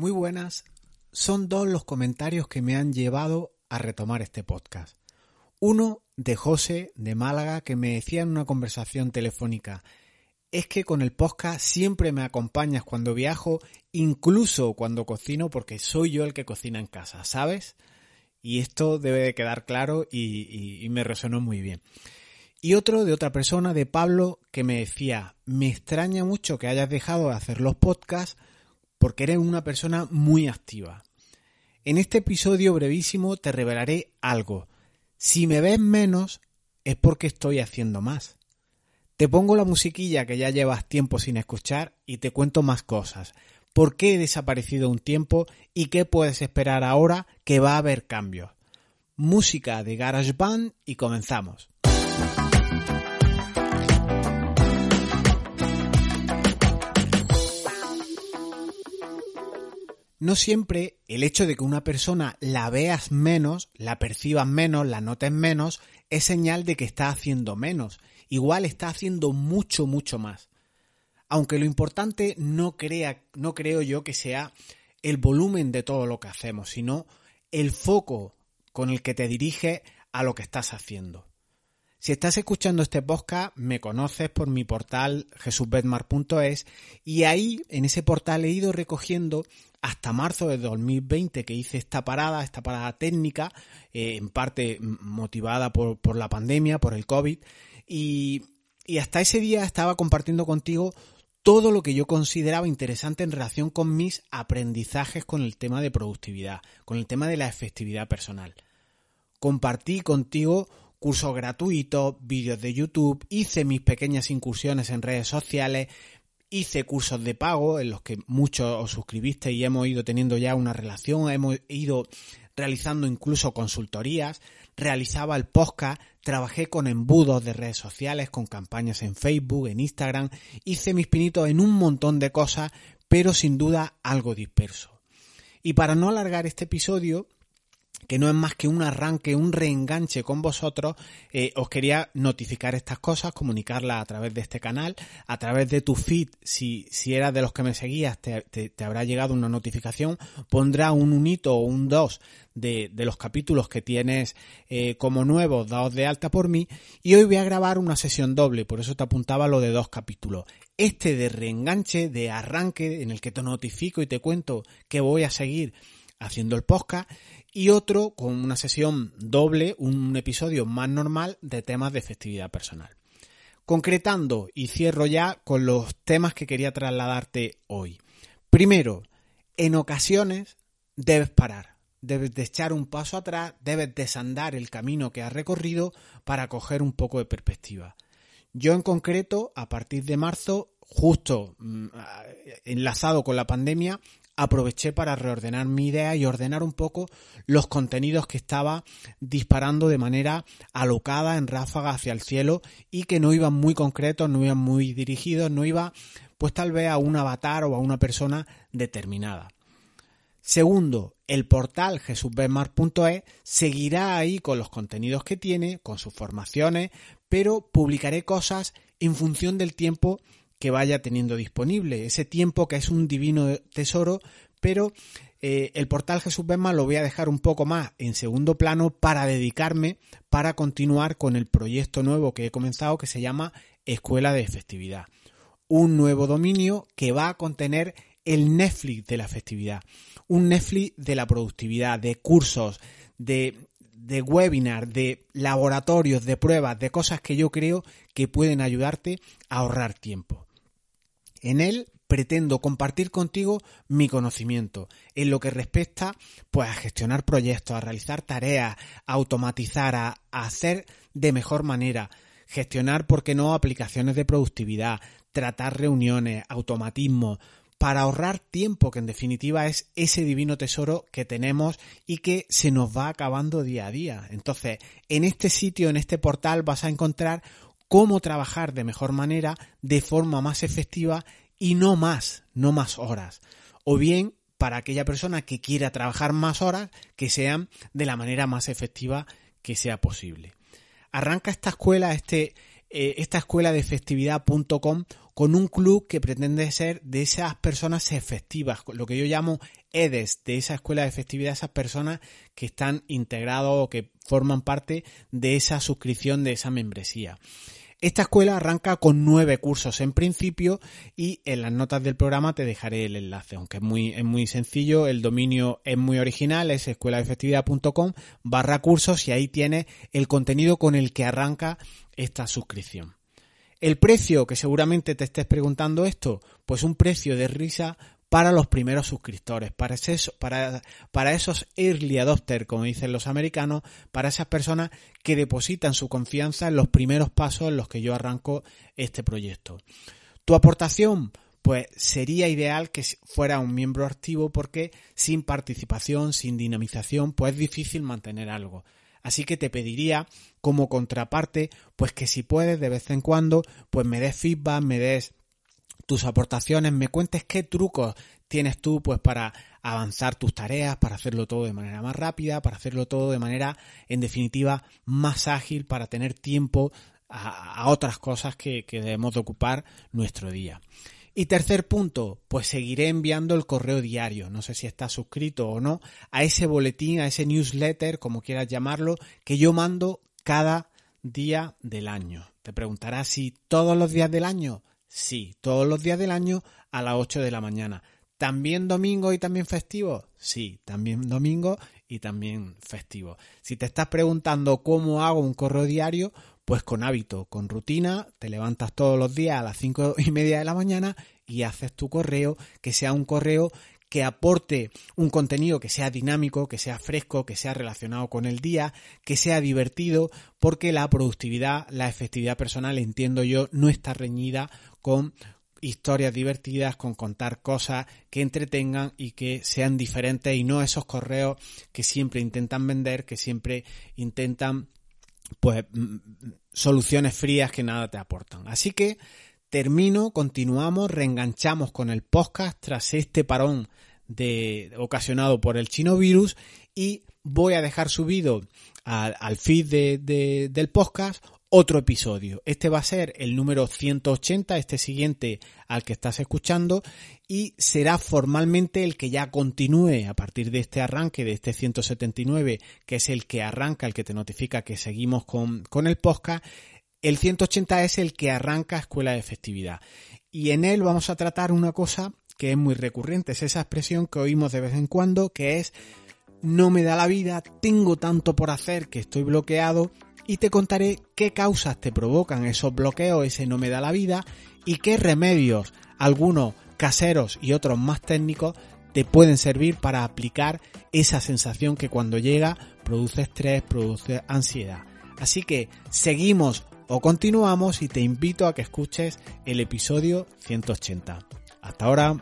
Muy buenas. Son dos los comentarios que me han llevado a retomar este podcast. Uno de José de Málaga que me decía en una conversación telefónica es que con el podcast siempre me acompañas cuando viajo, incluso cuando cocino, porque soy yo el que cocina en casa, ¿sabes? Y esto debe de quedar claro y, y me resonó muy bien. Y otro de otra persona, de Pablo, que me decía, me extraña mucho que hayas dejado de hacer los podcasts porque eres una persona muy activa. En este episodio brevísimo te revelaré algo. Si me ves menos es porque estoy haciendo más. Te pongo la musiquilla que ya llevas tiempo sin escuchar y te cuento más cosas. ¿Por qué he desaparecido un tiempo y qué puedes esperar ahora que va a haber cambios? Música de GarageBand y comenzamos. No siempre el hecho de que una persona la veas menos, la percibas menos, la notes menos, es señal de que está haciendo menos. Igual está haciendo mucho, mucho más. Aunque lo importante no, crea, no creo yo que sea el volumen de todo lo que hacemos, sino el foco con el que te diriges a lo que estás haciendo. Si estás escuchando este podcast, me conoces por mi portal jesusbetmar.es y ahí, en ese portal, he ido recogiendo hasta marzo de 2020 que hice esta parada, esta parada técnica, eh, en parte motivada por, por, la pandemia, por el COVID, y, y hasta ese día estaba compartiendo contigo todo lo que yo consideraba interesante en relación con mis aprendizajes con el tema de productividad, con el tema de la efectividad personal. Compartí contigo cursos gratuitos, vídeos de YouTube, hice mis pequeñas incursiones en redes sociales, hice cursos de pago en los que muchos os suscribiste y hemos ido teniendo ya una relación, hemos ido realizando incluso consultorías, realizaba el podcast, trabajé con embudos de redes sociales, con campañas en Facebook, en Instagram, hice mis pinitos en un montón de cosas, pero sin duda algo disperso. Y para no alargar este episodio, que no es más que un arranque, un reenganche con vosotros, eh, os quería notificar estas cosas, comunicarlas a través de este canal, a través de tu feed, si, si eras de los que me seguías, te, te, habrá llegado una notificación, pondrá un unito o un dos de, de los capítulos que tienes eh, como nuevos dados de alta por mí, y hoy voy a grabar una sesión doble, por eso te apuntaba lo de dos capítulos. Este de reenganche, de arranque, en el que te notifico y te cuento que voy a seguir haciendo el podcast y otro con una sesión doble, un episodio más normal de temas de efectividad personal. Concretando y cierro ya con los temas que quería trasladarte hoy. Primero, en ocasiones debes parar, debes de echar un paso atrás, debes desandar el camino que has recorrido para coger un poco de perspectiva. Yo en concreto, a partir de marzo, justo mm, enlazado con la pandemia, aproveché para reordenar mi idea y ordenar un poco los contenidos que estaba disparando de manera alocada en ráfaga hacia el cielo y que no iban muy concretos, no iban muy dirigidos, no iba pues tal vez a un avatar o a una persona determinada. Segundo, el portal jesusbemar.es seguirá ahí con los contenidos que tiene, con sus formaciones, pero publicaré cosas en función del tiempo que vaya teniendo disponible. Ese tiempo que es un divino tesoro, pero eh, el portal Jesús Besma lo voy a dejar un poco más en segundo plano para dedicarme, para continuar con el proyecto nuevo que he comenzado que se llama Escuela de Efectividad. Un nuevo dominio que va a contener el Netflix de la efectividad, un Netflix de la productividad, de cursos, de, de webinar, de laboratorios, de pruebas, de cosas que yo creo que pueden ayudarte a ahorrar tiempo. En él pretendo compartir contigo mi conocimiento en lo que respecta pues a gestionar proyectos, a realizar tareas, a automatizar, a, hacer de mejor manera, gestionar, por qué no, aplicaciones de productividad, tratar reuniones, automatismo, para ahorrar tiempo, que en definitiva es ese divino tesoro que tenemos y que se nos va acabando día a día. Entonces, en este sitio, en este portal, vas a encontrar cómo trabajar de mejor manera, de forma más efectiva y no más, no más horas. O bien para aquella persona que quiera trabajar más horas, que sean de la manera más efectiva que sea posible. Arranca esta escuela, este eh, esta escuela de efectividad.com con un club que pretende ser de esas personas efectivas, lo que yo llamo EDES, de esa escuela de efectividad, esas personas que están integrados o que forman parte de esa suscripción, de esa membresía. Esta escuela arranca con nueve cursos en principio y en las notas del programa te dejaré el enlace, aunque es muy, es muy sencillo, el dominio es muy original, es escuelaefectividad.com barra cursos y ahí tienes el contenido con el que arranca esta suscripción. El precio, que seguramente te estés preguntando esto, pues un precio de risa para los primeros suscriptores, para, para, para esos early adopters, como dicen los americanos, para esas personas que depositan su confianza en los primeros pasos en los que yo arranco este proyecto. Tu aportación, pues sería ideal que fuera un miembro activo porque sin participación, sin dinamización, pues es difícil mantener algo. Así que te pediría como contraparte, pues que si puedes de vez en cuando, pues me des feedback, me des tus aportaciones, me cuentes qué trucos tienes tú pues para avanzar tus tareas, para hacerlo todo de manera más rápida, para hacerlo todo de manera, en definitiva, más ágil, para tener tiempo a, otras cosas que, debemos de ocupar nuestro día. Y tercer punto, pues seguiré enviando el correo diario, no sé si estás suscrito o no, a ese boletín, a ese newsletter, como quieras llamarlo, que yo mando cada día del año. Te preguntarás si todos los días del año. Sí, todos los días del año a las 8 de la mañana. ¿También domingo y también festivo? Sí, también domingo y también festivo. Si te estás preguntando cómo hago un correo diario, pues con hábito, con rutina, te levantas todos los días a las 5 y media de la mañana y haces tu correo, que sea un correo que aporte un contenido que sea dinámico, que sea fresco, que sea relacionado con el día, que sea divertido, porque la productividad, la efectividad personal, entiendo yo, no está reñida con historias divertidas, con contar cosas que entretengan y que sean diferentes y no esos correos que siempre intentan vender, que siempre intentan pues soluciones frías que nada te aportan. Así que termino, continuamos, reenganchamos con el podcast tras este parón de, ocasionado por el chino virus y voy a dejar subido al, feed del podcast otro episodio. Este va a ser el número 180, este siguiente al que estás escuchando, y será formalmente el que ya continúe a partir de este arranque, de este 179, que es el que arranca, el que te notifica que seguimos con, con el podcast. El 180 es el que arranca Escuela de Efectividad. Y en él vamos a tratar una cosa que es muy recurrente, es esa expresión que oímos de vez en cuando, que es no me da la vida, tengo tanto por hacer que estoy bloqueado y te contaré qué causas te provocan esos bloqueos, ese no me da la vida y qué remedios, algunos caseros y otros más técnicos, te pueden servir para aplicar esa sensación que cuando llega produce estrés, produce ansiedad. Así que seguimos o continuamos y te invito a que escuches el episodio 180. Hasta ahora.